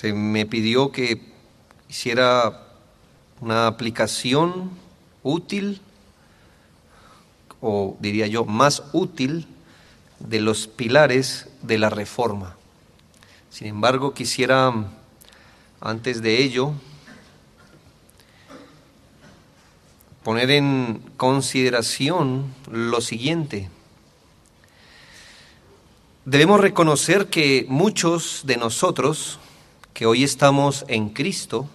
se me pidió que hiciera una aplicación útil, o diría yo, más útil de los pilares de la reforma. Sin embargo, quisiera, antes de ello, poner en consideración lo siguiente. Debemos reconocer que muchos de nosotros que hoy estamos en Cristo,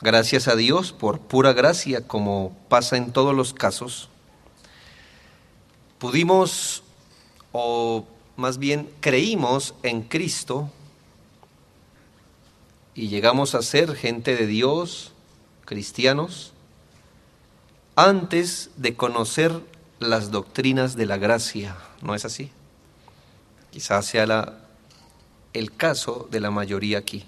gracias a Dios, por pura gracia, como pasa en todos los casos, pudimos, o más bien creímos en Cristo y llegamos a ser gente de Dios, cristianos, antes de conocer las doctrinas de la gracia. ¿No es así? Quizás sea la, el caso de la mayoría aquí.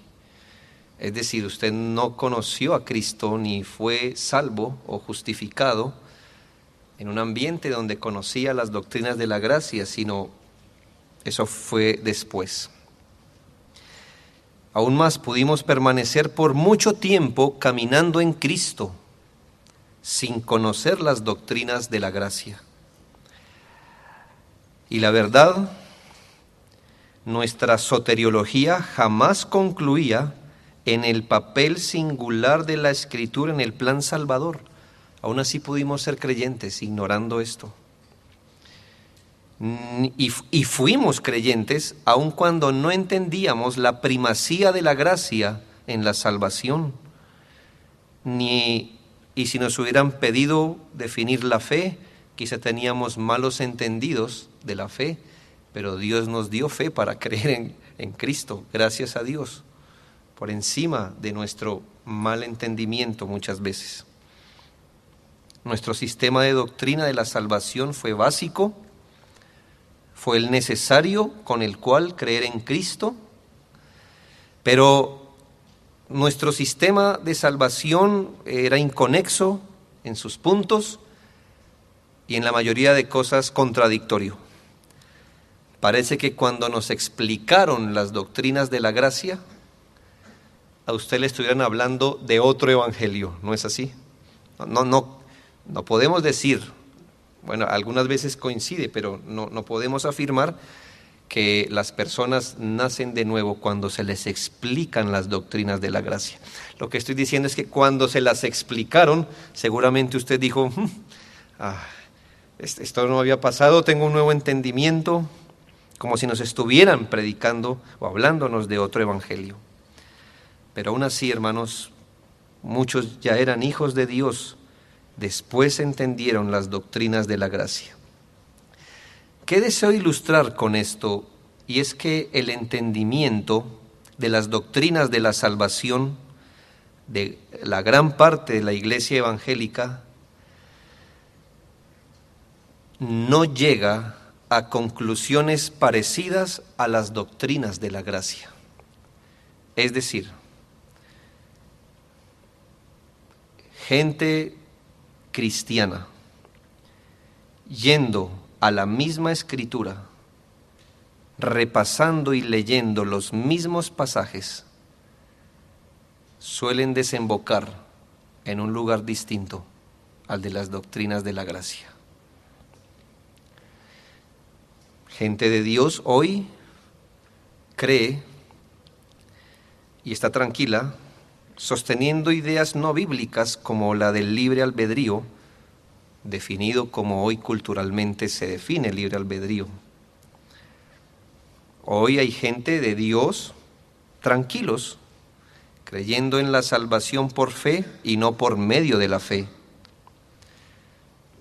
Es decir, usted no conoció a Cristo ni fue salvo o justificado en un ambiente donde conocía las doctrinas de la gracia, sino eso fue después. Aún más pudimos permanecer por mucho tiempo caminando en Cristo sin conocer las doctrinas de la gracia. Y la verdad, nuestra soteriología jamás concluía en el papel singular de la escritura en el plan salvador. Aún así pudimos ser creyentes ignorando esto. Y, fuimos creyentes aun cuando no entendíamos la primacía de la gracia en la salvación. Ni, y si nos hubieran pedido definir la fe, quizá teníamos malos entendidos de la fe, pero Dios nos dio fe para creer en, Cristo, gracias a Dios, por encima de nuestro mal entendimiento muchas veces. Nuestro sistema de doctrina de la salvación fue básico, fue el necesario con el cual creer en Cristo, pero nuestro sistema de salvación era inconexo en sus puntos y en la mayoría de cosas contradictorio. Parece que cuando nos explicaron las doctrinas de la gracia, a usted le estuvieran hablando de otro evangelio, ¿no es así? No, no, no podemos decir, bueno, algunas veces coincide, pero no, no podemos afirmar que las personas nacen de nuevo cuando se les explican las doctrinas de la gracia. Lo que estoy diciendo es que cuando se las explicaron, seguramente usted dijo, hmm, ah, esto no había pasado, tengo un nuevo entendimiento, como si nos estuvieran predicando o hablándonos de otro evangelio. Pero aún así, hermanos, muchos ya eran hijos de Dios después entendieron las doctrinas de la gracia. ¿Qué deseo ilustrar con esto? Y es que el entendimiento de las doctrinas de la salvación de la gran parte de la iglesia evangélica no llega a conclusiones parecidas a las doctrinas de la gracia. Es decir, gente cristiana, yendo a la misma escritura, repasando y leyendo los mismos pasajes, suelen desembocar en un lugar distinto al de las doctrinas de la gracia. Gente de Dios hoy cree y está tranquila sosteniendo ideas no bíblicas como la del libre albedrío, definido como hoy culturalmente se define el libre albedrío. Hoy hay gente de Dios tranquilos, creyendo en la salvación por fe y no por medio de la fe.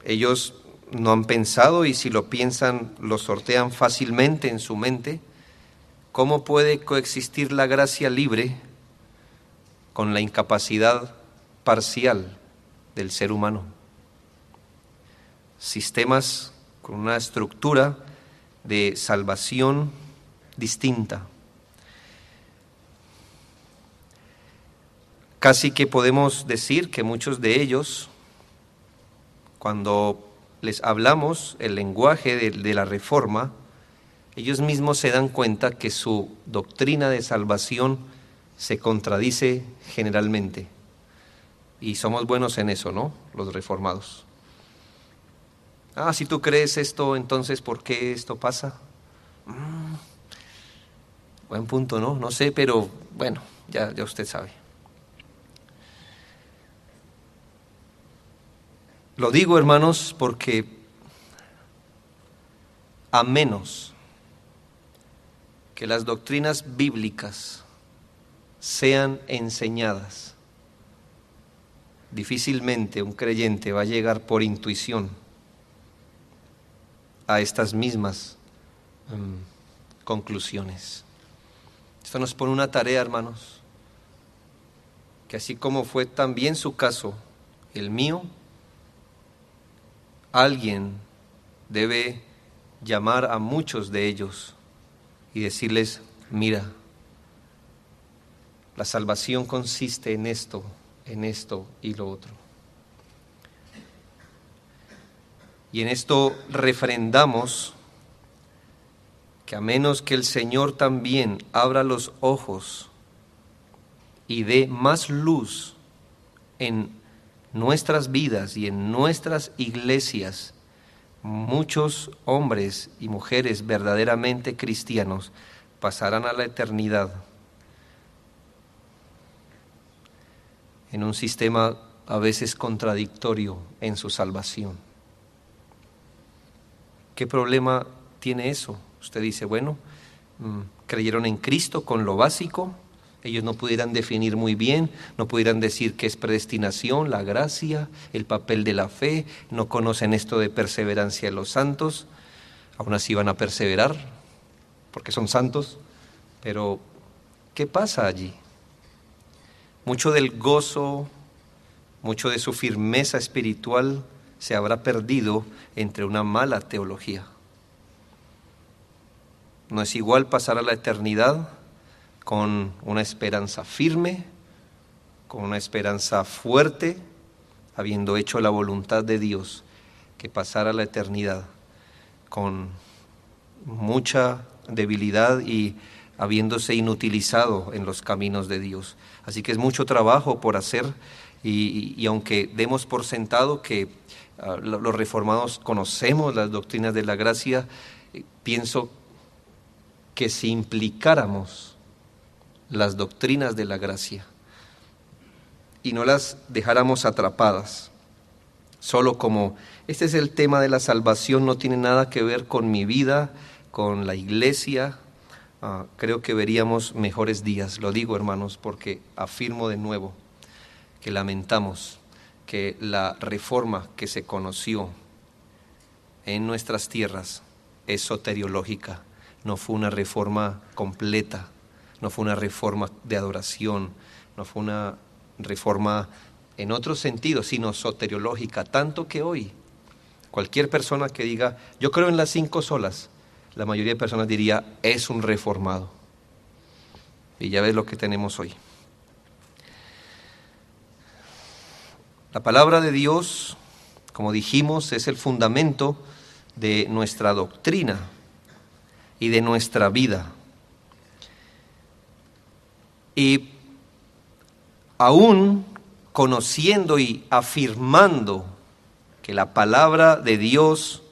Ellos no han pensado y si lo piensan lo sortean fácilmente en su mente, ¿cómo puede coexistir la gracia libre con la incapacidad parcial del ser humano. Sistemas con una estructura de salvación distinta. Casi que podemos decir que muchos de ellos, cuando les hablamos el lenguaje de, la reforma, ellos mismos se dan cuenta que su doctrina de salvación se contradice generalmente. Y somos buenos en eso, ¿no? Los reformados. Ah, si tú crees esto, entonces ¿por qué esto pasa? Mm, buen punto, ¿no? No sé, pero bueno, ya, ya usted sabe. Lo digo, hermanos, porque a menos que las doctrinas bíblicas sean enseñadas, difícilmente un creyente va a llegar por intuición a estas mismas mm, conclusiones. Esto nos pone una tarea, hermanos, que así como fue también su caso, el mío, alguien debe llamar a muchos de ellos y decirles, mira, la salvación consiste en esto, en esto y lo otro. Y en esto refrendamos que a menos que el Señor también abra los ojos y dé más luz en nuestras vidas y en nuestras iglesias, muchos hombres y mujeres verdaderamente cristianos pasarán a la eternidad en un sistema a veces contradictorio en su salvación. ¿Qué problema tiene eso? Usted dice, bueno, mm, creyeron en Cristo con lo básico, ellos no pudieran definir muy bien, no pudieran decir qué es predestinación, la gracia, el papel de la fe, no conocen esto de perseverancia de los santos, aún así van a perseverar, porque son santos, pero ¿qué pasa allí? Mucho del gozo, mucho de su firmeza espiritual se habrá perdido entre una mala teología. No es igual pasar a la eternidad con una esperanza firme, con una esperanza fuerte, habiendo hecho la voluntad de Dios, que pasara la eternidad con mucha debilidad y habiéndose inutilizado en los caminos de Dios. Así que es mucho trabajo por hacer y, aunque demos por sentado que ah, los reformados conocemos las doctrinas de la gracia, eh, pienso que si implicáramos las doctrinas de la gracia y no las dejáramos atrapadas, solo como este es el tema de la salvación, no tiene nada que ver con mi vida, con la iglesia, ah, creo que veríamos mejores días. Lo digo, hermanos, porque afirmo de nuevo que lamentamos que la reforma que se conoció en nuestras tierras es soteriológica, no fue una reforma completa no fue una reforma de adoración, no fue una reforma en otro sentido, sino soteriológica, tanto que hoy cualquier persona que diga, yo creo en las cinco solas, la mayoría de personas diría, es un reformado. Y ya ves lo que tenemos hoy. La palabra de Dios, como dijimos, es el fundamento de nuestra doctrina y de nuestra vida. Y aún conociendo y afirmando que la palabra de Dios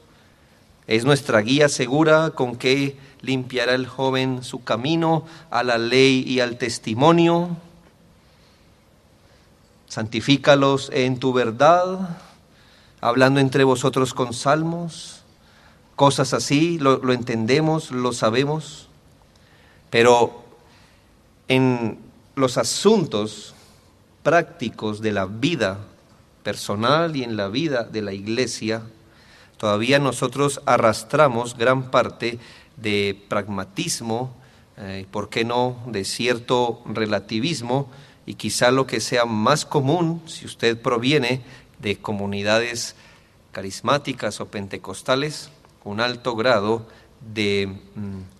es nuestra guía segura con que limpiará el joven su camino a la ley y al testimonio. Santifícalos en tu verdad, hablando entre vosotros con salmos, cosas así, lo, lo entendemos, lo sabemos, pero en los asuntos prácticos de la vida personal y en la vida de la iglesia, todavía nosotros arrastramos gran parte de pragmatismo, eh, ¿por qué no?, de cierto relativismo, y quizá lo que sea más común, si usted proviene de comunidades carismáticas o pentecostales, un alto grado de mm,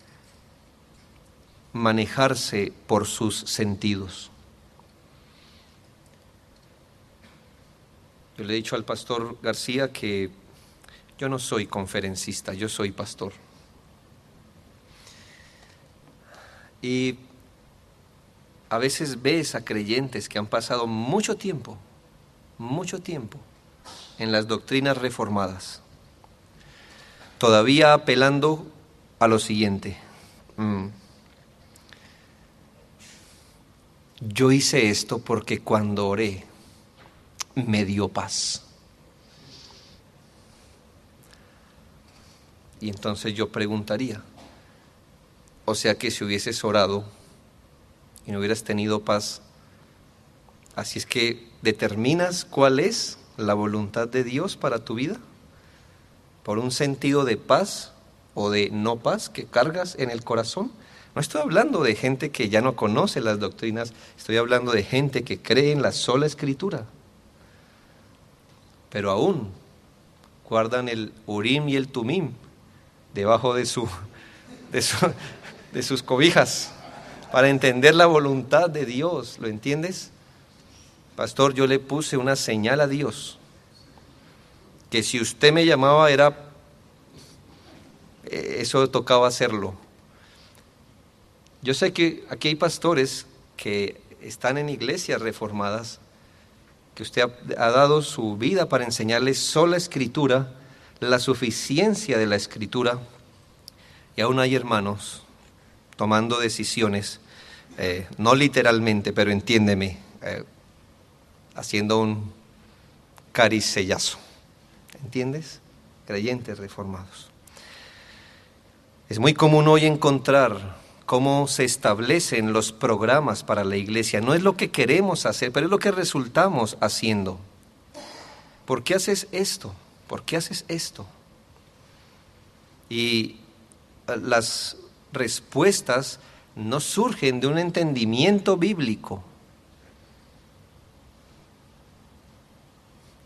manejarse por sus sentidos. Yo le he dicho al pastor García que yo no soy conferencista, yo soy pastor. Y a veces ves a creyentes que han pasado mucho tiempo, mucho tiempo en las doctrinas reformadas, todavía apelando a lo siguiente. Mm, yo hice esto porque cuando oré me dio paz. Y entonces yo preguntaría, o sea que si hubieses orado y no hubieras tenido paz, así es que determinas cuál es la voluntad de Dios para tu vida, por un sentido de paz o de no paz que cargas en el corazón. No estoy hablando de gente que ya no conoce las doctrinas, estoy hablando de gente que cree en la sola escritura. Pero aún guardan el Urim y el Tumim debajo de, su, de, sus cobijas para entender la voluntad de Dios. ¿Lo entiendes? Pastor, yo le puse una señal a Dios que si usted me llamaba era eh, eso tocaba hacerlo. Yo sé que aquí hay pastores que están en iglesias reformadas, que usted ha, dado su vida para enseñarles sola escritura, la suficiencia de la escritura, y aún hay hermanos tomando decisiones, eh, no literalmente, pero entiéndeme, eh, haciendo un caricellazo, ¿entiendes? Creyentes reformados. Es muy común hoy encontrar cómo se establecen los programas para la iglesia. No es lo que queremos hacer, pero es lo que resultamos haciendo. ¿Por qué haces esto? ¿Por qué haces esto? Y eh, las respuestas no surgen de un entendimiento bíblico.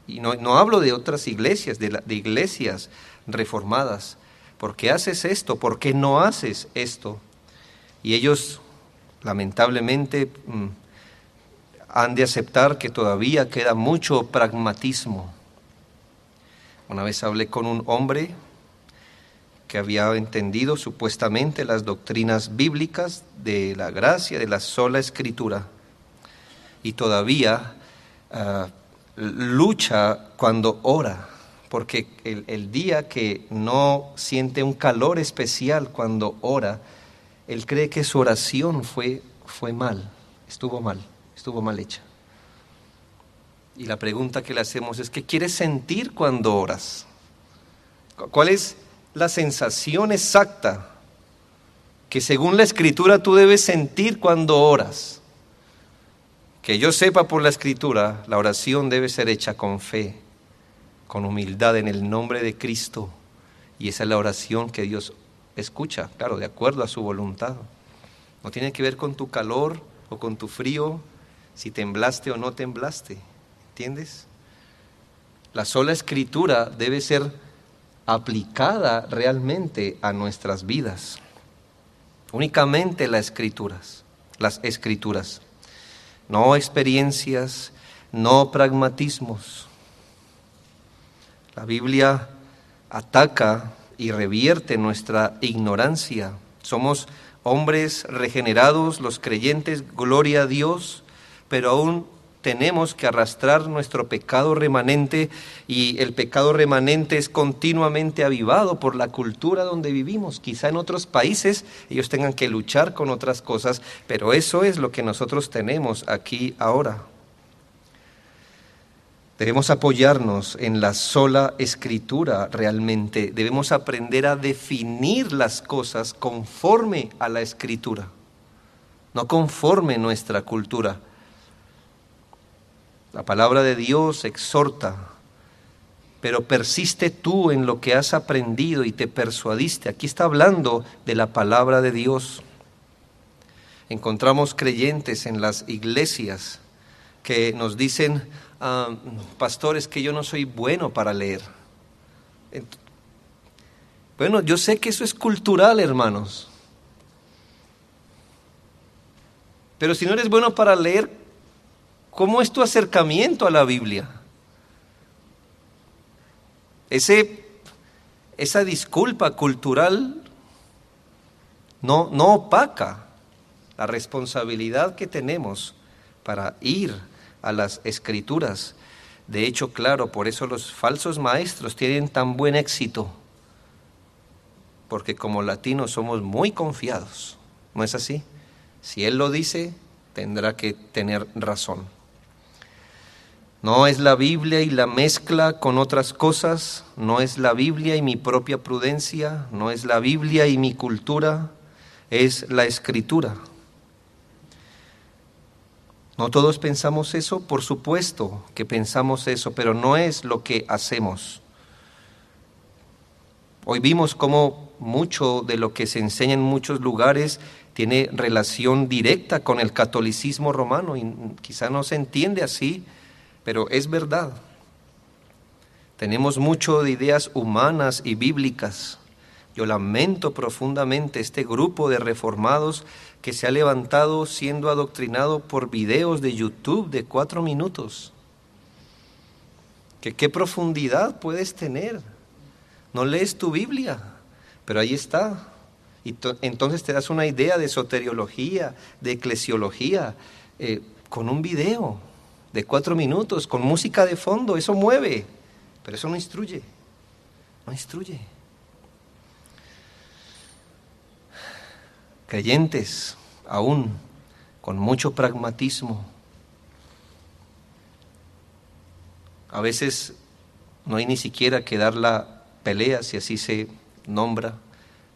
Y no, hablo de otras iglesias, de, de iglesias reformadas. ¿Por qué haces esto? ¿Por qué no haces esto? Y ellos, lamentablemente, mm, han de aceptar que todavía queda mucho pragmatismo. Una vez hablé con un hombre que había entendido supuestamente las doctrinas bíblicas de la gracia, de la sola escritura, y todavía ah, lucha cuando ora porque el, día que no siente un calor especial cuando ora, él cree que su oración fue, fue mal, estuvo mal, estuvo mal hecha. Y la pregunta que le hacemos es, ¿qué quieres sentir cuando oras? ¿Cuál es la sensación exacta que según la escritura tú debes sentir cuando oras? Que yo sepa por la escritura, la oración debe ser hecha con fe, con humildad en el nombre de Cristo. Y esa es la oración que Dios escucha, claro, de acuerdo a su voluntad. No tiene que ver con tu calor o con tu frío, si temblaste o no temblaste. ¿Entiendes? La sola escritura debe ser aplicada realmente a nuestras vidas. Únicamente las escrituras, las escrituras. No experiencias, no pragmatismos, la Biblia ataca y revierte nuestra ignorancia. Somos hombres regenerados, los creyentes, gloria a Dios, pero aún tenemos que arrastrar nuestro pecado remanente y el pecado remanente es continuamente avivado por la cultura donde vivimos. Quizá en otros países ellos tengan que luchar con otras cosas, pero eso es lo que nosotros tenemos aquí ahora. Debemos apoyarnos en la sola escritura realmente. Debemos aprender a definir las cosas conforme a la escritura, no conforme nuestra cultura. La palabra de Dios exhorta, pero persiste tú en lo que has aprendido y te persuadiste. Aquí está hablando de la palabra de Dios. Encontramos creyentes en las iglesias que nos dicen, ah, pastores, que yo no soy bueno para leer. Bueno, yo sé que eso es cultural, hermanos. Pero si no eres bueno para leer, ¿cómo es tu acercamiento a la Biblia? Ese, esa disculpa cultural no, no opaca la responsabilidad que tenemos para ir a las escrituras. De hecho, claro, por eso los falsos maestros tienen tan buen éxito, porque como latinos somos muy confiados, ¿no es así? Si Él lo dice, tendrá que tener razón. No es la Biblia y la mezcla con otras cosas, no es la Biblia y mi propia prudencia, no es la Biblia y mi cultura, es la escritura. No todos pensamos eso, por supuesto que pensamos eso, pero no es lo que hacemos. Hoy vimos cómo mucho de lo que se enseña en muchos lugares tiene relación directa con el catolicismo romano y quizá no se entiende así, pero es verdad. Tenemos mucho de ideas humanas y bíblicas. Yo lamento profundamente este grupo de reformados que se ha levantado siendo adoctrinado por videos de YouTube de cuatro minutos. ¿Que ¿Qué profundidad puedes tener? No lees tu Biblia, pero ahí está. Y entonces te das una idea de soteriología, de eclesiología, eh, con un video de cuatro minutos, con música de fondo, eso mueve, pero eso no instruye, no instruye. Creyentes, aún con mucho pragmatismo, a veces no hay ni siquiera que dar la pelea, si así se nombra.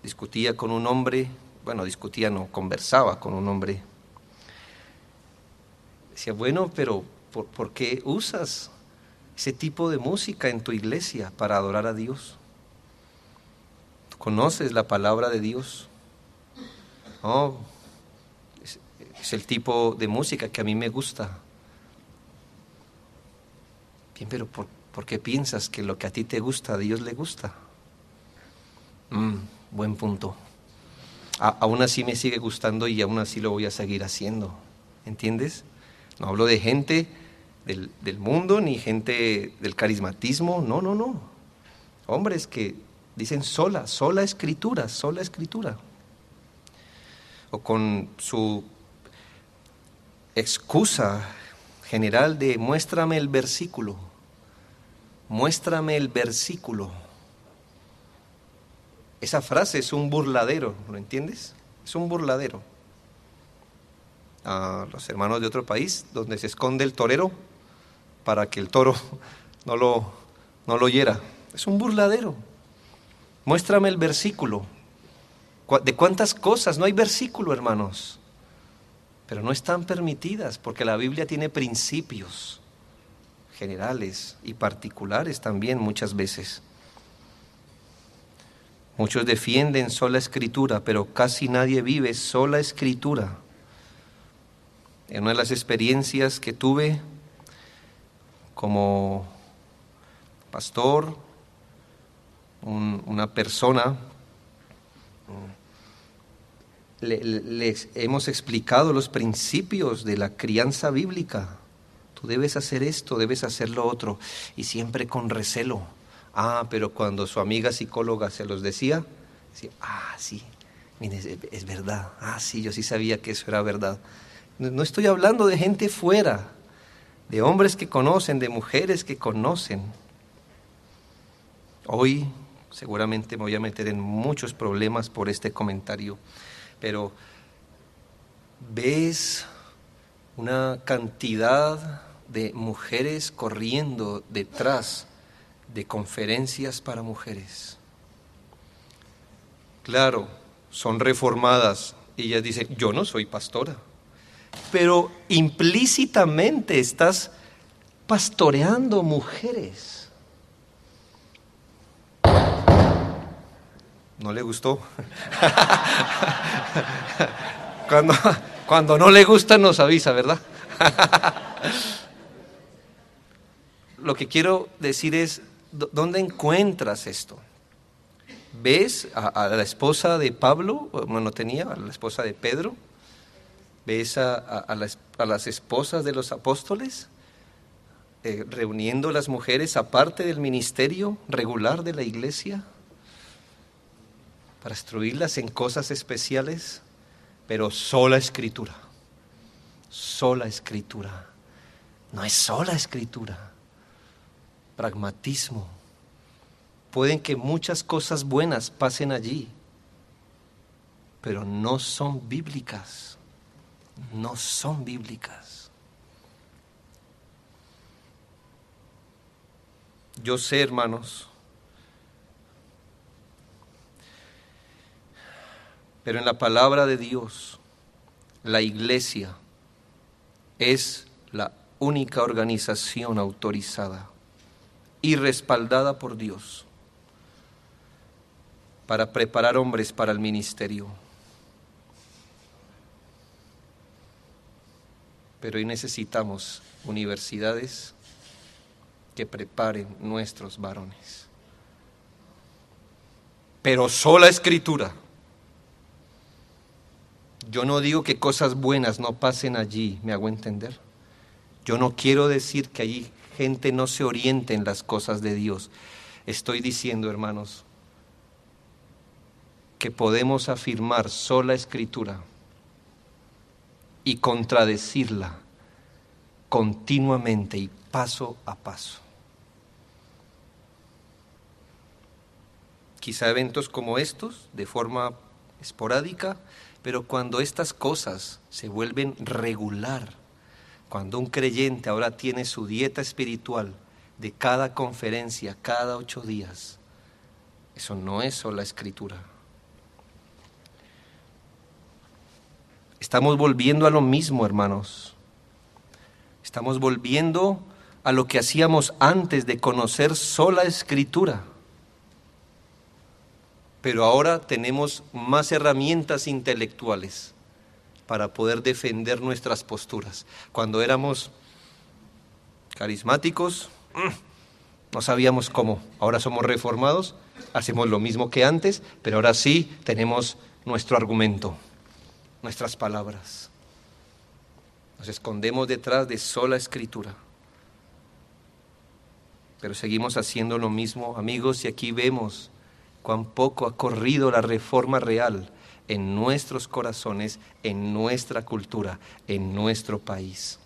Discutía con un hombre, bueno, discutía, no, conversaba con un hombre. Decía, bueno, pero ¿Por, qué usas ese tipo de música en tu iglesia para adorar a Dios? ¿Conoces la palabra de Dios? Oh, es, el tipo de música que a mí me gusta. Bien, pero ¿por, qué piensas que lo que a ti te gusta a Dios le gusta? Mm, buen punto. aún así me sigue gustando y aún así lo voy a seguir haciendo. ¿Entiendes? No hablo de gente del, mundo, ni gente del carismatismo, no, no, no. Hombres que dicen sola, sola escritura, sola escritura. O con su excusa general de muéstrame el versículo, muéstrame el versículo. Esa frase es un burladero, ¿lo entiendes? Es un burladero. A los hermanos de otro país, donde se esconde el torero, para que el toro no lo, no lo hiera. Es un burladero. Muéstrame el versículo. ¿De cuántas cosas? No hay versículo, hermanos. Pero no están permitidas porque la Biblia tiene principios generales y particulares también muchas veces. Muchos defienden sola escritura, pero casi nadie vive sola escritura. En una de las experiencias que tuve como pastor, una persona, les hemos explicado los principios de la crianza bíblica. Tú debes hacer esto, debes hacer lo otro, y siempre con recelo. Ah, pero cuando su amiga psicóloga se los decía, decía, ah, sí, mire, es, verdad, ah, sí, yo sí sabía que eso era verdad. no estoy hablando de gente fuera, de hombres que conocen, de mujeres que conocen. Hoy seguramente me voy a meter en muchos problemas por este comentario, pero ves una cantidad de mujeres corriendo detrás de conferencias para mujeres. Claro, son reformadas y ellas dicen, yo no soy pastora pero implícitamente estás pastoreando mujeres. ¿No le gustó? cuando, cuando no le gusta nos avisa, ¿verdad? Lo que quiero decir es, ¿dónde encuentras esto? ¿Ves a, la esposa de Pablo, bueno, tenía, a la esposa de Pedro? ¿Ves a, las, esposas de los apóstoles eh, reuniendo las mujeres aparte del ministerio regular de la iglesia para instruirlas en cosas especiales? pero sola escritura, sola escritura. No es sola escritura, pragmatismo. Pueden que muchas cosas buenas pasen allí, pero no son bíblicas, no son bíblicas. Yo sé, hermanos, pero en la palabra de Dios, la iglesia es la única organización autorizada y respaldada por Dios para preparar hombres para el ministerio. Pero hoy necesitamos universidades que preparen nuestros varones. Pero sola escritura. Yo no digo que cosas buenas no pasen allí, me hago entender. Yo no quiero decir que allí gente no se oriente en las cosas de Dios. Estoy diciendo, hermanos, que podemos afirmar sola escritura y contradecirla continuamente y paso a paso. Quizá eventos como estos, de forma esporádica, pero cuando estas cosas se vuelven regular, cuando un creyente ahora tiene su dieta espiritual de cada conferencia, cada ocho días, eso no es solo la escritura. Estamos volviendo a lo mismo, hermanos. Estamos volviendo a lo que hacíamos antes de conocer sola escritura. Pero ahora tenemos más herramientas intelectuales para poder defender nuestras posturas. Cuando éramos carismáticos, mm, no sabíamos cómo. Ahora somos reformados, hacemos lo mismo que antes, pero ahora sí tenemos nuestro argumento nuestras palabras. Nos escondemos detrás de sola escritura. Pero seguimos haciendo lo mismo, amigos, y aquí vemos cuán poco ha corrido la reforma real en nuestros corazones, en nuestra cultura, en nuestro país.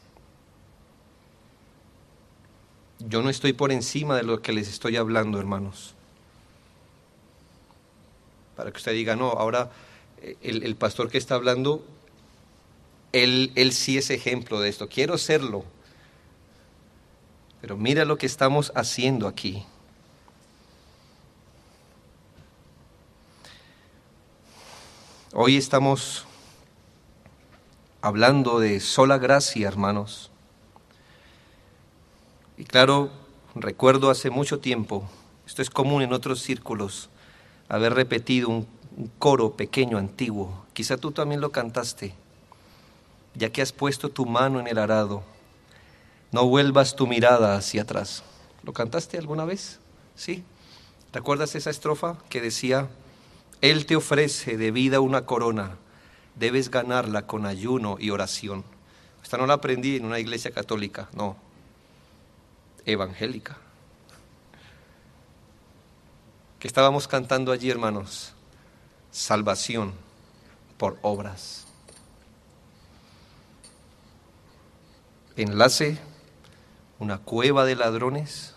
Yo no estoy por encima de lo que les estoy hablando, hermanos. Para que usted diga, no, ahora el, pastor que está hablando, él, él sí es ejemplo de esto. Quiero serlo. Pero mira lo que estamos haciendo aquí. Hoy estamos hablando de sola gracia, hermanos. Y claro, recuerdo hace mucho tiempo, esto es común en otros círculos, haber repetido un coro pequeño, antiguo. Quizá tú también lo cantaste. Ya que has puesto tu mano en el arado, no vuelvas tu mirada hacia atrás. ¿Lo cantaste alguna vez? ¿Sí? ¿Recuerdas esa estrofa que decía, Él te ofrece de vida una corona, debes ganarla con ayuno y oración? Esta no la aprendí en una iglesia católica, no, evangélica. ¿Qué estábamos cantando allí, hermanos? salvación por obras. Enlace, una cueva de ladrones,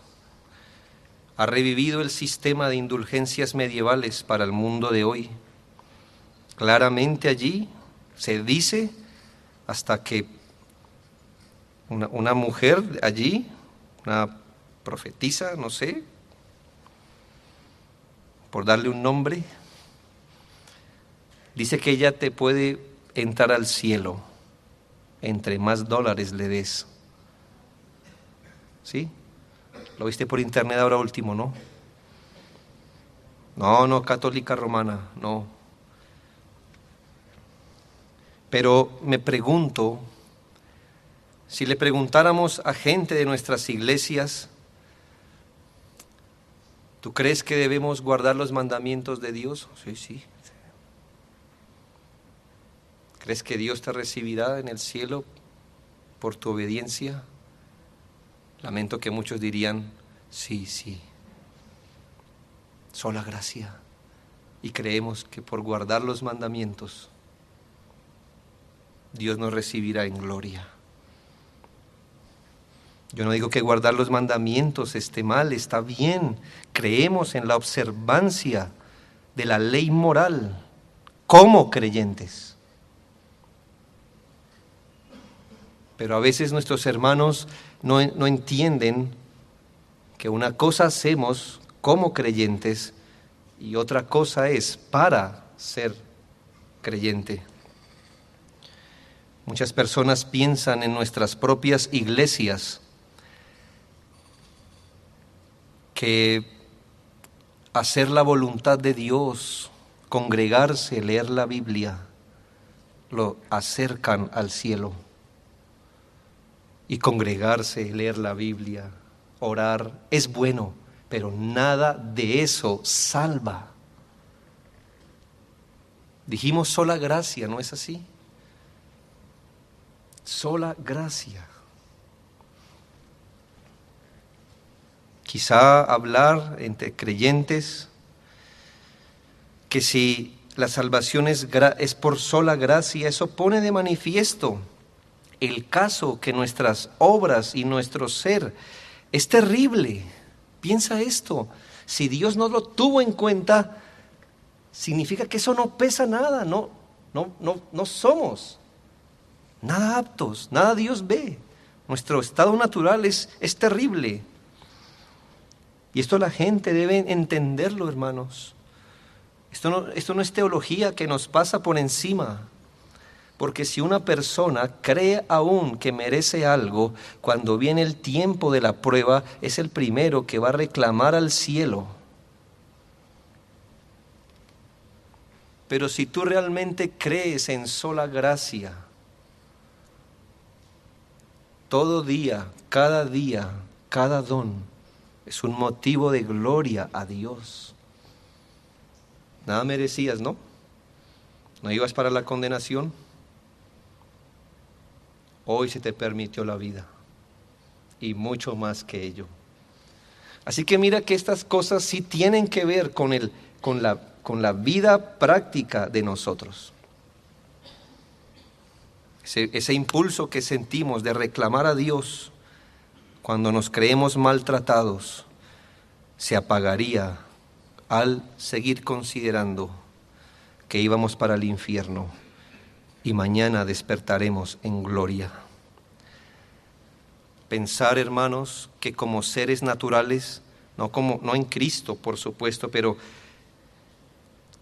ha revivido el sistema de indulgencias medievales para el mundo de hoy. Claramente allí se dice hasta que una, mujer allí, una profetisa, no sé, por darle un nombre, Dice que ella te puede entrar al cielo entre más dólares le des. ¿Sí? Lo viste por internet ahora último, ¿no? No, no, católica romana, no. Pero me pregunto, si le preguntáramos a gente de nuestras iglesias, ¿tú crees que debemos guardar los mandamientos de Dios? Sí, sí, ¿Crees que Dios te recibirá en el cielo por tu obediencia? Lamento que muchos dirían, sí, sí, sola gracia. Y creemos que por guardar los mandamientos Dios nos recibirá en gloria. Yo no digo que guardar los mandamientos esté mal, está bien. Creemos en la observancia de la ley moral como creyentes. Pero a veces nuestros hermanos no, no entienden que una cosa hacemos como creyentes y otra cosa es para ser creyente. Muchas personas piensan en nuestras propias iglesias que hacer la voluntad de Dios, congregarse, leer la Biblia, lo acercan al cielo. Y congregarse, leer la Biblia, orar, es bueno, pero nada de eso salva. Dijimos sola gracia, ¿no es así? Sola gracia. quizá hablar entre creyentes, que si la salvación es, es, por sola gracia, eso pone de manifiesto el caso que nuestras obras y nuestro ser es terrible. Piensa esto, si Dios no lo tuvo en cuenta, significa que eso no pesa nada, no, no, no, no somos nada aptos, nada Dios ve. Nuestro estado natural es, es terrible. Y esto la gente debe entenderlo, hermanos. Esto no, esto no es teología que nos pasa por encima. Porque si una persona cree aún que merece algo, cuando viene el tiempo de la prueba, es el primero que va a reclamar al cielo. Pero si tú realmente crees en sola gracia, todo día, cada día, cada don, es un motivo de gloria a Dios. Nada merecías, ¿no? No ibas para la condenación. Hoy se te permitió la vida y mucho más que ello. Así que mira que estas cosas sí tienen que ver con, el, con, la, con la vida práctica de nosotros. Ese, ese impulso que sentimos de reclamar a Dios cuando nos creemos maltratados, se apagaría al seguir considerando que íbamos para el infierno y mañana despertaremos en gloria. Pensar, hermanos, que como seres naturales, no como no en Cristo, por supuesto, pero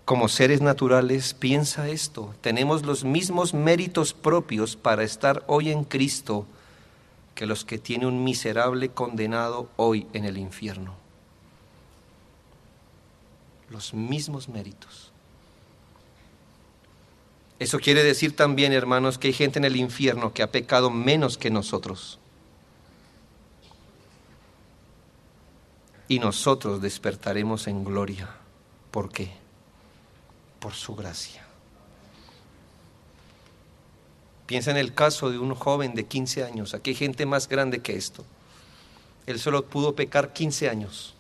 como seres naturales, piensa esto, tenemos los mismos méritos propios para estar hoy en Cristo que los que tiene un miserable condenado hoy en el infierno. Los mismos méritos. Eso quiere decir también, hermanos, que hay gente en el infierno que ha pecado menos que nosotros. Y nosotros despertaremos en gloria. ¿Por qué? Por su gracia. Piensa en el caso de un joven de 15 años. Aquí hay gente más grande que esto. Él solo pudo pecar 15 años.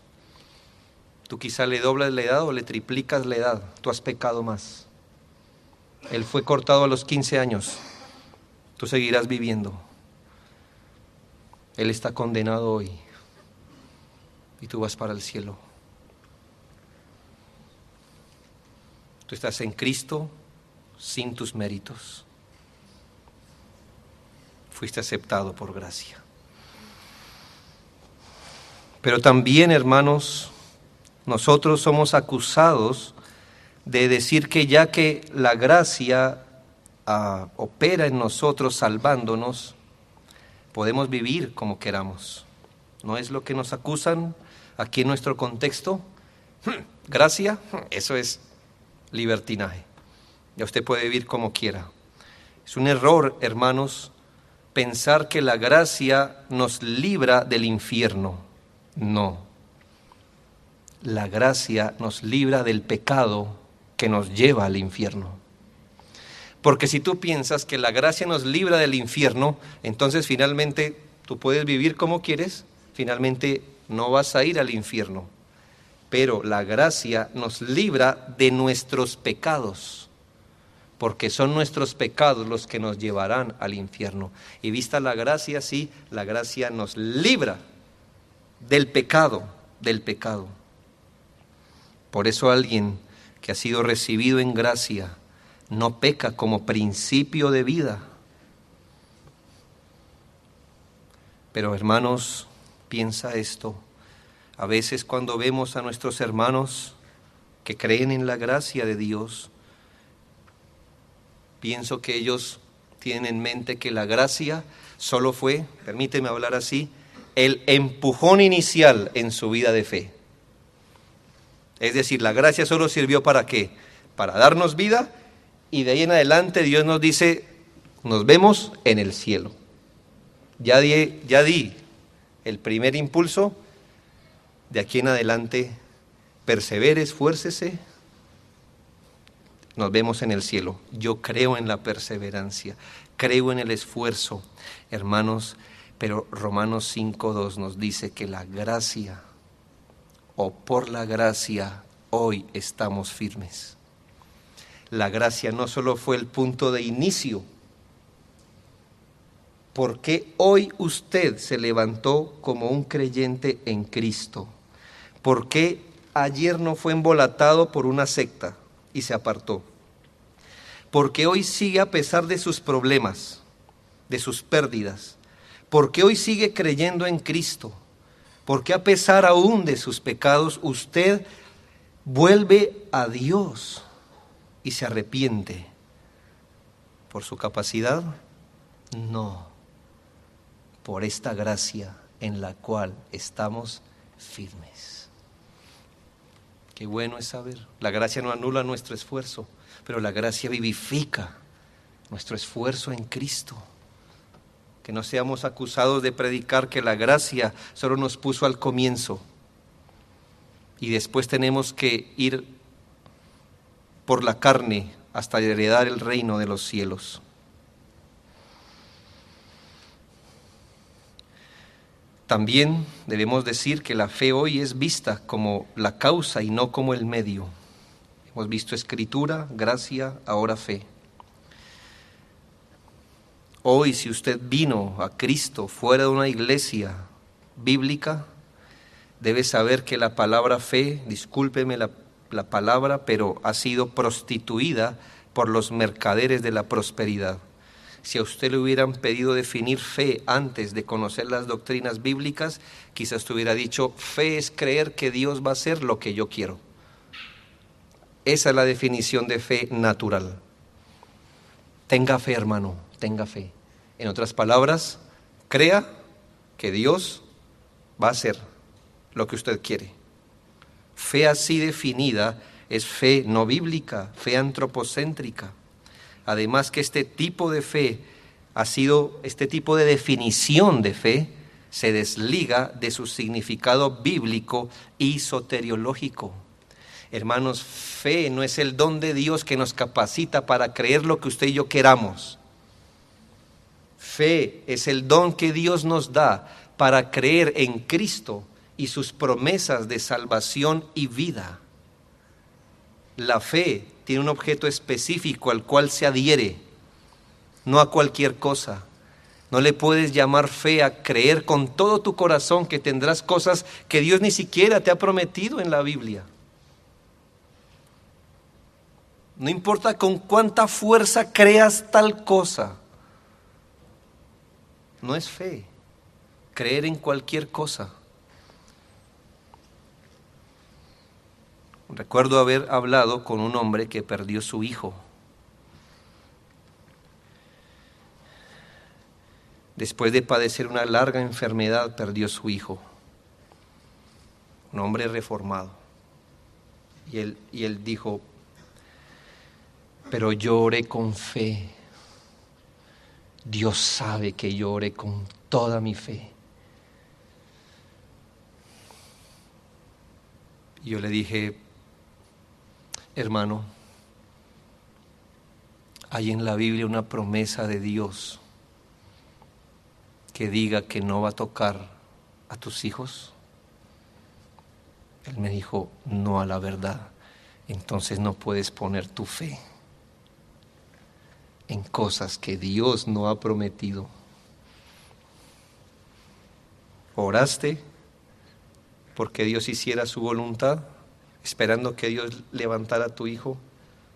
Tú quizá le doblas la edad o le triplicas la edad. Tú has pecado más. Él fue cortado a los 15 años. Tú seguirás viviendo. Él está condenado hoy. Y tú vas para el cielo. Tú estás en Cristo sin tus méritos fuiste aceptado por gracia. Pero también, hermanos, nosotros somos acusados de decir que ya que la gracia ah, opera en nosotros salvándonos, podemos vivir como queramos. ¿No es lo que nos acusan aquí en nuestro contexto? Gracia, eso es libertinaje. Ya usted puede vivir como quiera. Es un error, hermanos, pensar que la gracia nos libra del infierno. No. La gracia nos libra del pecado que nos lleva al infierno. Porque si tú piensas que la gracia nos libra del infierno, entonces finalmente tú puedes vivir como quieres, finalmente no vas a ir al infierno. Pero la gracia nos libra de nuestros pecados. porque son nuestros pecados los que nos llevarán al infierno. Y vista la gracia, sí, la gracia nos libra del pecado, del pecado. Por eso alguien que ha sido recibido en gracia no peca como principio de vida. Pero hermanos, piensa esto. A veces cuando vemos a nuestros hermanos que creen en la gracia de Dios, pienso que ellos tienen en mente que la gracia solo fue, permíteme hablar así, el empujón inicial en su vida de fe. Es decir, la gracia solo sirvió para qué? Para darnos vida y de ahí en adelante Dios nos dice, nos vemos en el cielo. Ya di, ya di el primer impulso, de aquí en adelante persevere, esfuércese, nos vemos en el cielo. Yo creo en la perseverancia, creo en el esfuerzo, hermanos, pero Romanos 5.2 nos dice que la gracia, o por la gracia, hoy estamos firmes. La gracia no solo fue el punto de inicio, ¿por qué hoy usted se levantó como un creyente en Cristo? ¿Por qué ayer no fue embolatado por una secta y se apartó? ¿Por qué hoy sigue a pesar de sus problemas, de sus pérdidas? ¿Por qué hoy sigue creyendo en Cristo? ¿Por qué a pesar aún de sus pecados usted vuelve a Dios? y se arrepiente por su capacidad? No, por esta gracia en la cual estamos firmes. Qué bueno es saber. La gracia no anula nuestro esfuerzo, pero la gracia vivifica nuestro esfuerzo en Cristo. Que no seamos acusados de predicar que la gracia solo nos puso al comienzo y después tenemos que ir por la carne hasta heredar el reino de los cielos. También debemos decir que la fe hoy es vista como la causa y no como el medio. Hemos visto escritura, gracia, ahora fe. Hoy si usted vino a Cristo fuera de una iglesia bíblica, debe saber que la palabra fe, discúlpeme la la palabra, pero ha sido prostituida por los mercaderes de la prosperidad. Si a usted le hubieran pedido definir fe antes de conocer las doctrinas bíblicas, quizás te hubiera dicho, fe es creer que Dios va a hacer lo que yo quiero. Esa es la definición de fe natural. Tenga fe, hermano, tenga fe. En otras palabras, crea que Dios va a hacer lo que usted quiere. Fe así definida es fe no bíblica, fe antropocéntrica. Además que este tipo de fe ha sido, este tipo de definición de fe se desliga de su significado bíblico y soteriológico. Hermanos, fe no es el don de Dios que nos capacita para creer lo que usted y yo queramos. Fe es el don que Dios nos da para creer en Cristo y sus promesas de salvación y vida. La fe tiene un objeto específico al cual se adhiere, no a cualquier cosa. No le puedes llamar fe a creer con todo tu corazón que tendrás cosas que Dios ni siquiera te ha prometido en la Biblia. No importa con cuánta fuerza creas tal cosa. No es fe. Creer en cualquier cosa. Recuerdo haber hablado con un hombre que perdió su hijo. Después de padecer una larga enfermedad, perdió su hijo. Un hombre reformado. Y él, y él dijo, pero lloré con fe. Dios sabe que lloré con toda mi fe. Y yo le dije, Hermano, hay en la Biblia una promesa de Dios que diga que no va a tocar a tus hijos. Él me dijo, no a la verdad. Entonces no puedes poner tu fe. En cosas que Dios no ha prometido. Oraste porque Dios hiciera su voluntad, esperando que Dios levantara a tu hijo,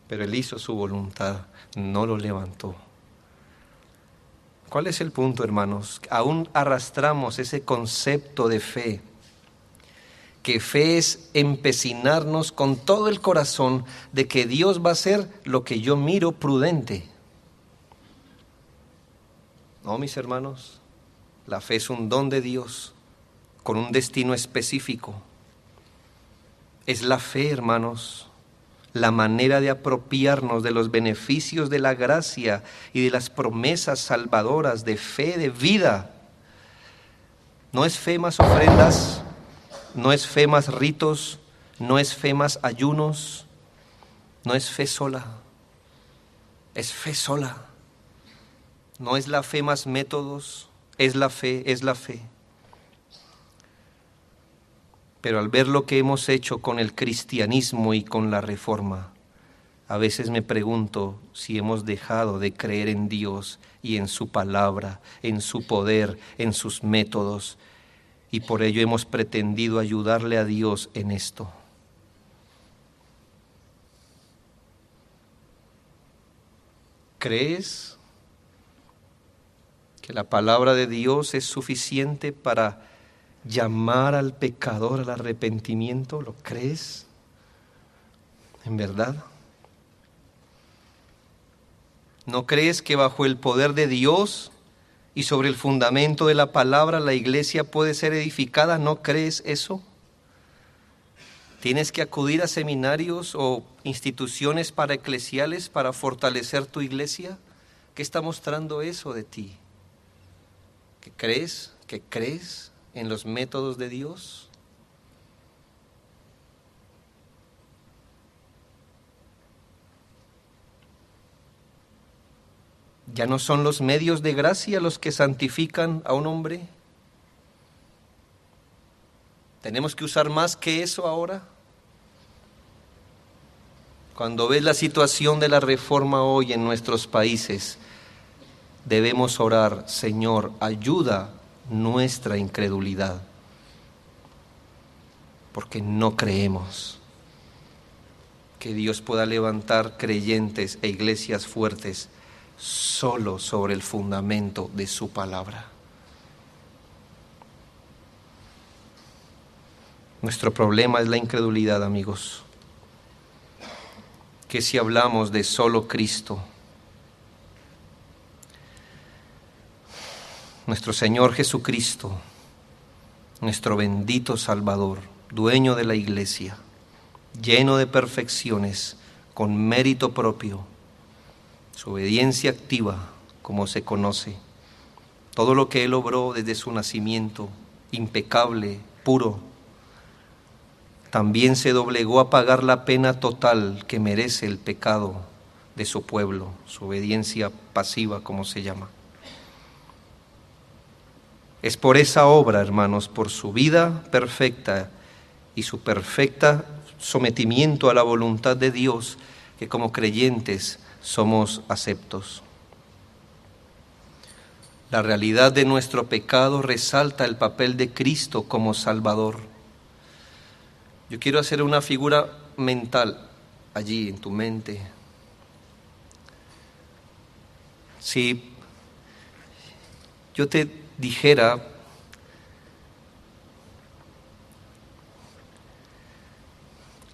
pero Él hizo su voluntad, no lo levantó. ¿Cuál es el punto, hermanos? Aún arrastramos ese concepto de fe, que fe es empecinarnos con todo el corazón de que Dios va a hacer lo que yo miro prudente. No, mis hermanos, la fe es un don de Dios con un destino específico. Es la fe, hermanos, la manera de apropiarnos de los beneficios de la gracia y de las promesas salvadoras de fe, de vida. No es fe más ofrendas, no es fe más ritos, no es fe más ayunos, no es fe sola, es fe sola. No es la fe más métodos, es la fe, es la fe. Pero al ver lo que hemos hecho con el cristianismo y con la reforma, a veces me pregunto si hemos dejado de creer en Dios y en su palabra, en su poder, en sus métodos, y por ello hemos pretendido ayudarle a Dios en esto. ¿Crees que la palabra de Dios es suficiente para llamar al pecador al arrepentimiento? ¿Lo crees? ¿En verdad? ¿No crees que bajo el poder de Dios y sobre el fundamento de la palabra la iglesia puede ser edificada? ¿No crees eso? ¿Tienes que acudir a seminarios o instituciones para eclesiales para fortalecer tu iglesia? ¿Qué está mostrando eso de ti? ¿Que crees? ¿Que crees? en los métodos de Dios? ¿Ya no son los medios de gracia los que santifican a un hombre? ¿Tenemos que usar más que eso ahora? Cuando ves la situación de la reforma hoy en nuestros países, debemos orar, Señor, ayuda nuestra incredulidad, porque no creemos que Dios pueda levantar creyentes e iglesias fuertes solo sobre el fundamento de su palabra. Nuestro problema es la incredulidad, amigos. Que si hablamos de solo Cristo, nuestro Señor Jesucristo, nuestro bendito Salvador, dueño de la iglesia, lleno de perfecciones, con mérito propio, su obediencia activa, como se conoce, todo lo que Él obró desde su nacimiento, impecable, puro, también se doblegó a pagar la pena total que merece el pecado de su pueblo, su obediencia pasiva, como se llama. Es por esa obra, hermanos, por su vida perfecta y su perfecta sometimiento a la voluntad de Dios, que como creyentes somos aceptos. La realidad de nuestro pecado resalta el papel de Cristo como Salvador. Yo quiero hacer una figura mental allí en tu mente. Si yo te dijera,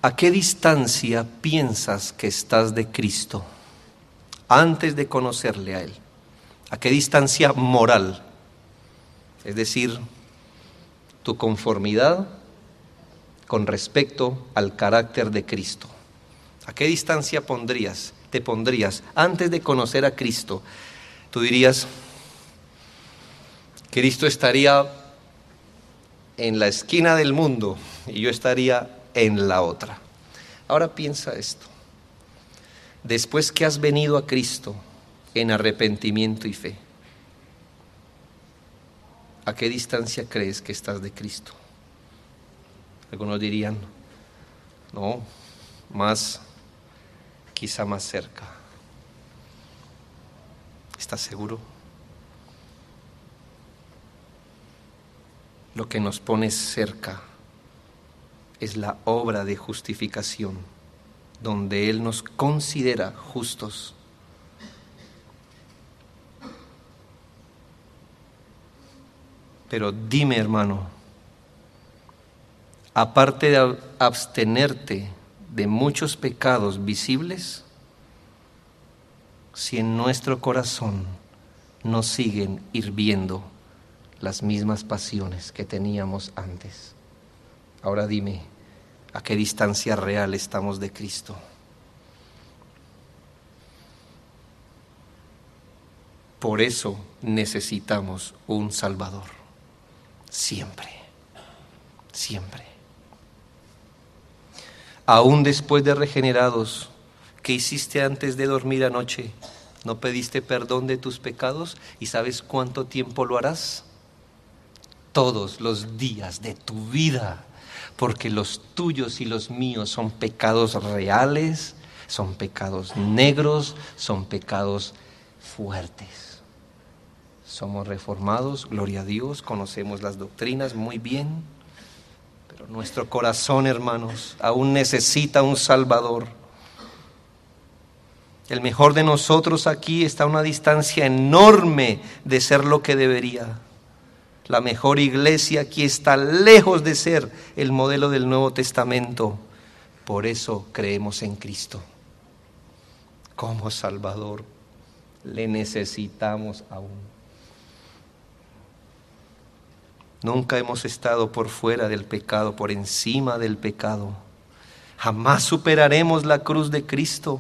¿a qué distancia piensas que estás de Cristo antes de conocerle a Él? ¿A qué distancia moral? Es decir, tu conformidad con respecto al carácter de Cristo. ¿A qué distancia pondrías, te pondrías antes de conocer a Cristo? Tú dirías, Cristo estaría en la esquina del mundo y yo estaría en la otra. Ahora piensa esto. Después que has venido a Cristo en arrepentimiento y fe, ¿a qué distancia crees que estás de Cristo? Algunos dirían, no, más, quizá más cerca. ¿Estás seguro? Lo que nos pone cerca es la obra de justificación, donde Él nos considera justos. Pero dime, hermano, aparte de abstenerte de muchos pecados visibles, si en nuestro corazón no siguen hirviendo las mismas pasiones que teníamos antes. Ahora dime, ¿a qué distancia real estamos de Cristo? Por eso necesitamos un Salvador. Siempre, siempre. Aún después de regenerados, ¿qué hiciste antes de dormir anoche? ¿No pediste perdón de tus pecados? ¿Y sabes cuánto tiempo lo harás? Todos los días de tu vida, porque los tuyos y los míos son pecados reales, son pecados negros, son pecados fuertes. Somos reformados, gloria a Dios, conocemos las doctrinas muy bien, pero nuestro corazón, hermanos, aún necesita un Salvador el mejor de nosotros aquí está a una distancia enorme de ser lo que debería. La mejor iglesia aquí está lejos de ser el modelo del Nuevo Testamento. Por eso creemos en Cristo. Como Salvador le necesitamos aún. Nunca hemos estado por fuera del pecado, por encima del pecado. Jamás superaremos la cruz de Cristo.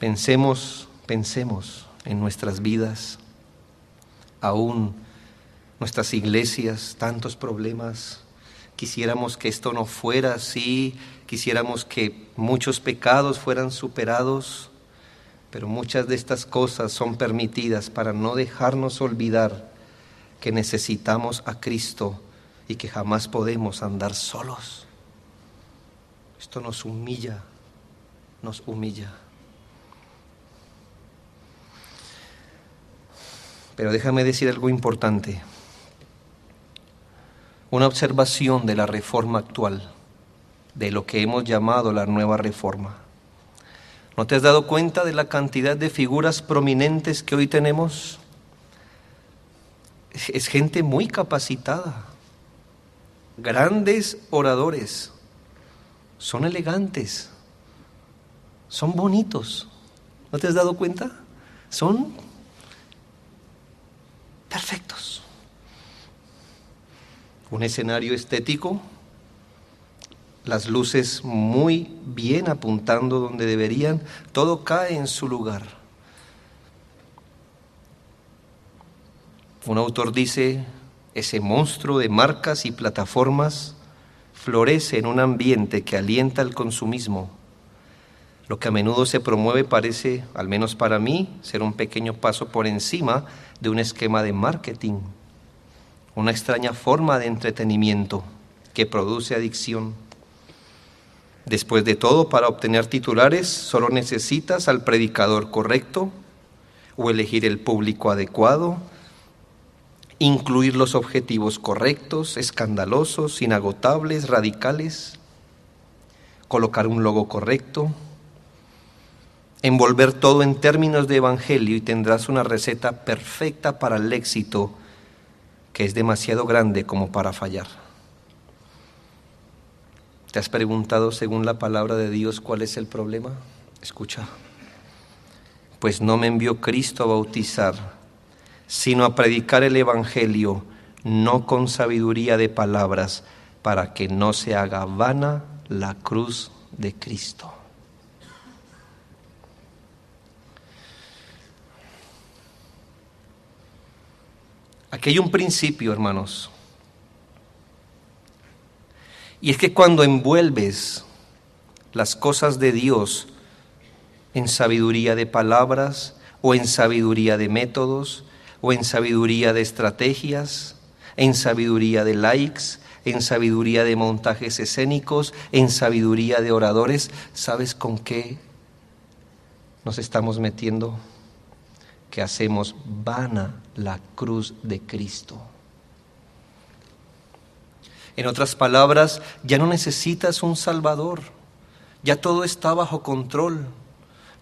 Pensemos, pensemos en nuestras vidas, aún nuestras iglesias, tantos problemas. Quisiéramos que esto no fuera así, quisiéramos que muchos pecados fueran superados, pero muchas de estas cosas son permitidas para no dejarnos olvidar que necesitamos a Cristo y que jamás podemos andar solos. Esto nos humilla, nos humilla. Pero déjame decir algo importante. Una observación de la reforma actual, de lo que hemos llamado la nueva reforma. ¿No te has dado cuenta de la cantidad de figuras prominentes que hoy tenemos? Es gente muy capacitada, grandes oradores, son elegantes, son bonitos. ¿No te has dado cuenta? Son perfectos. Un escenario estético, las luces muy bien apuntando donde deberían, todo cae en su lugar. Un autor dice, ese monstruo de marcas y plataformas florece en un ambiente que alienta el consumismo. Lo que a menudo se promueve parece, al menos para mí, ser un pequeño paso por encima de un esquema de marketing, una extraña forma de entretenimiento que produce adicción. Después de todo, para obtener titulares solo necesitas al predicador correcto o elegir el público adecuado, incluir los objetivos correctos, escandalosos, inagotables, radicales, colocar un logo correcto, envolver todo en términos de evangelio y tendrás una receta perfecta para el éxito que es demasiado grande como para fallar. ¿Te has preguntado según la palabra de Dios cuál es el problema? Escucha. Pues no me envió Cristo a bautizar, sino a predicar el Evangelio, no con sabiduría de palabras, para que no se haga vana la cruz de Cristo. Aquí hay un principio, hermanos. Y es que cuando envuelves las cosas de Dios en sabiduría de palabras o en sabiduría de métodos o en sabiduría de estrategias, en sabiduría de likes, en sabiduría de montajes escénicos, en sabiduría de oradores, ¿sabes con qué nos estamos metiendo? Que hacemos vana la cruz de Cristo. En otras palabras, ya no necesitas un Salvador, ya todo está bajo control.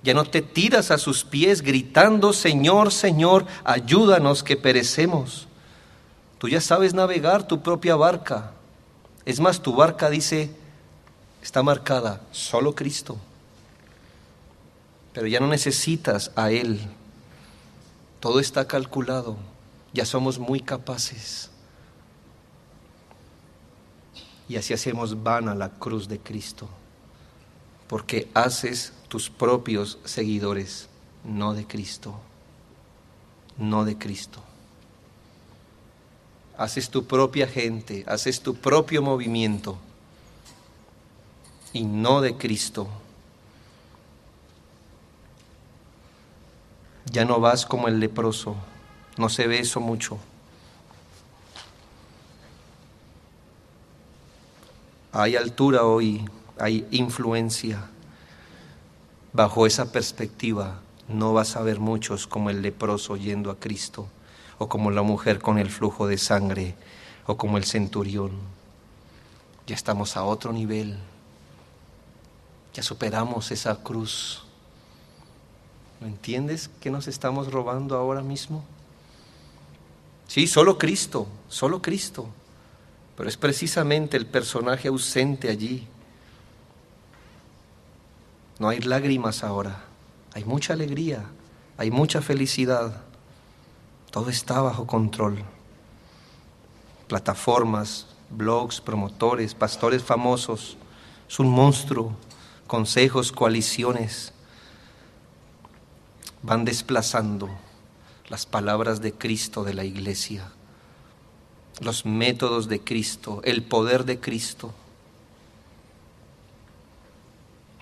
Ya no te tiras a sus pies gritando, Señor, Señor, ayúdanos que perecemos. Tú ya sabes navegar tu propia barca. Es más, tu barca dice, está marcada, solo Cristo. Pero ya no necesitas a Él. Todo está calculado. Ya somos muy capaces. Y así hacemos vana la cruz de Cristo. Porque haces tus propios seguidores, no de Cristo. No de Cristo haces tu propia gente, haces tu propio movimiento y no de Cristo. Ya no vas como el leproso, no se ve eso mucho. Hay altura hoy, hay influencia. Bajo esa perspectiva no vas a ver muchos como el leproso yendo a Cristo o como la mujer con el flujo de sangre, o como el centurión. Ya estamos a otro nivel, ya superamos esa cruz. ¿No entiendes que nos estamos robando ahora mismo? Sí, solo Cristo, solo Cristo. Pero es precisamente el personaje ausente allí. No hay lágrimas ahora, hay mucha alegría, hay mucha felicidad. Todo está bajo control. Plataformas, blogs, promotores, pastores famosos. Es un monstruo. Consejos, coaliciones. Van desplazando las palabras de Cristo de la iglesia. Los métodos de Cristo, el poder de Cristo.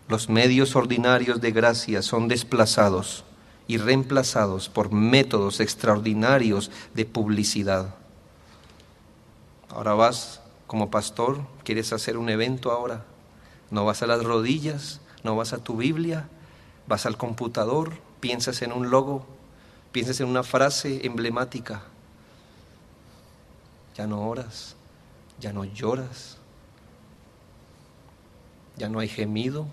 Los medios ordinarios de gracia son desplazados y reemplazados por métodos extraordinarios de publicidad. Ahora vas como pastor, quieres hacer un evento ahora, no vas a las rodillas, no vas a tu Biblia, vas al computador, piensas en un logo, piensas en una frase emblemática. Ya no oras, ya no lloras, ya no hay gemido,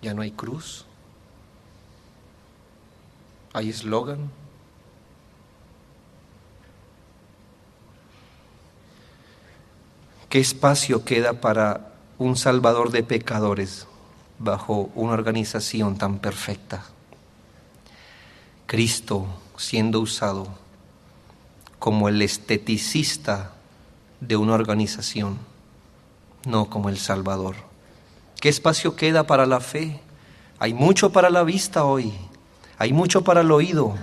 ya no hay cruz. ¿Hay eslogan? ¿Qué espacio queda para un salvador de pecadores bajo una organización tan perfecta? Cristo siendo usado como el esteticista de una organización, no como el Salvador. ¿Qué espacio queda para la fe? Hay mucho para la vista hoy, hay mucho para el oído,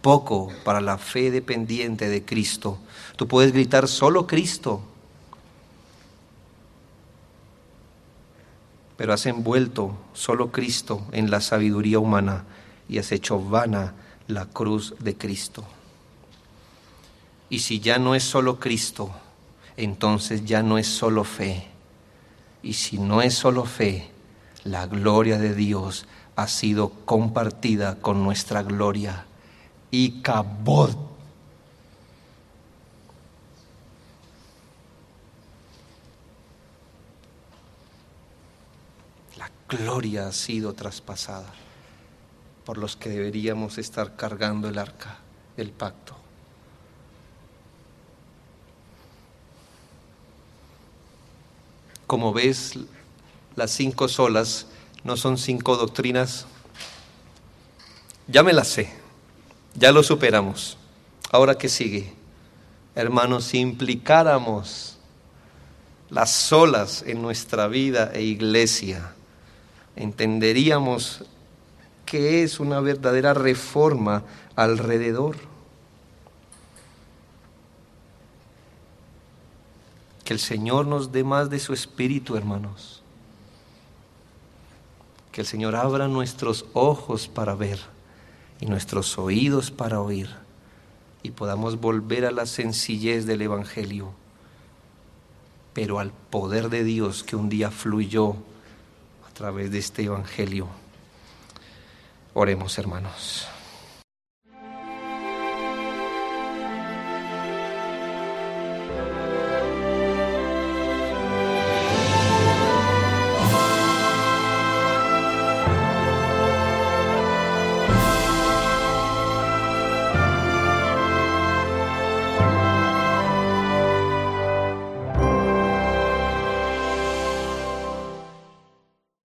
poco para la fe dependiente de Cristo. Tú puedes gritar solo Cristo, pero has envuelto solo Cristo en la sabiduría humana y has hecho vana la cruz de Cristo. Y si ya no es solo Cristo, entonces ya no es solo fe. Y si no es solo fe, la gloria de Dios ha sido compartida con nuestra gloria y cabod. La gloria ha sido traspasada por los que deberíamos estar cargando el arca del pacto. Como ves, las cinco solas no son cinco doctrinas. Ya me las sé, ya lo superamos. Ahora, ¿qué sigue? Hermanos, si implicáramos las solas en nuestra vida e iglesia, entenderíamos que es una verdadera reforma alrededor. Que el Señor nos dé más de su espíritu, hermanos que el Señor abra nuestros ojos para ver y nuestros oídos para oír y podamos volver a la sencillez del Evangelio, pero al poder de Dios que un día fluyó través de este Evangelio. Oremos, hermanos.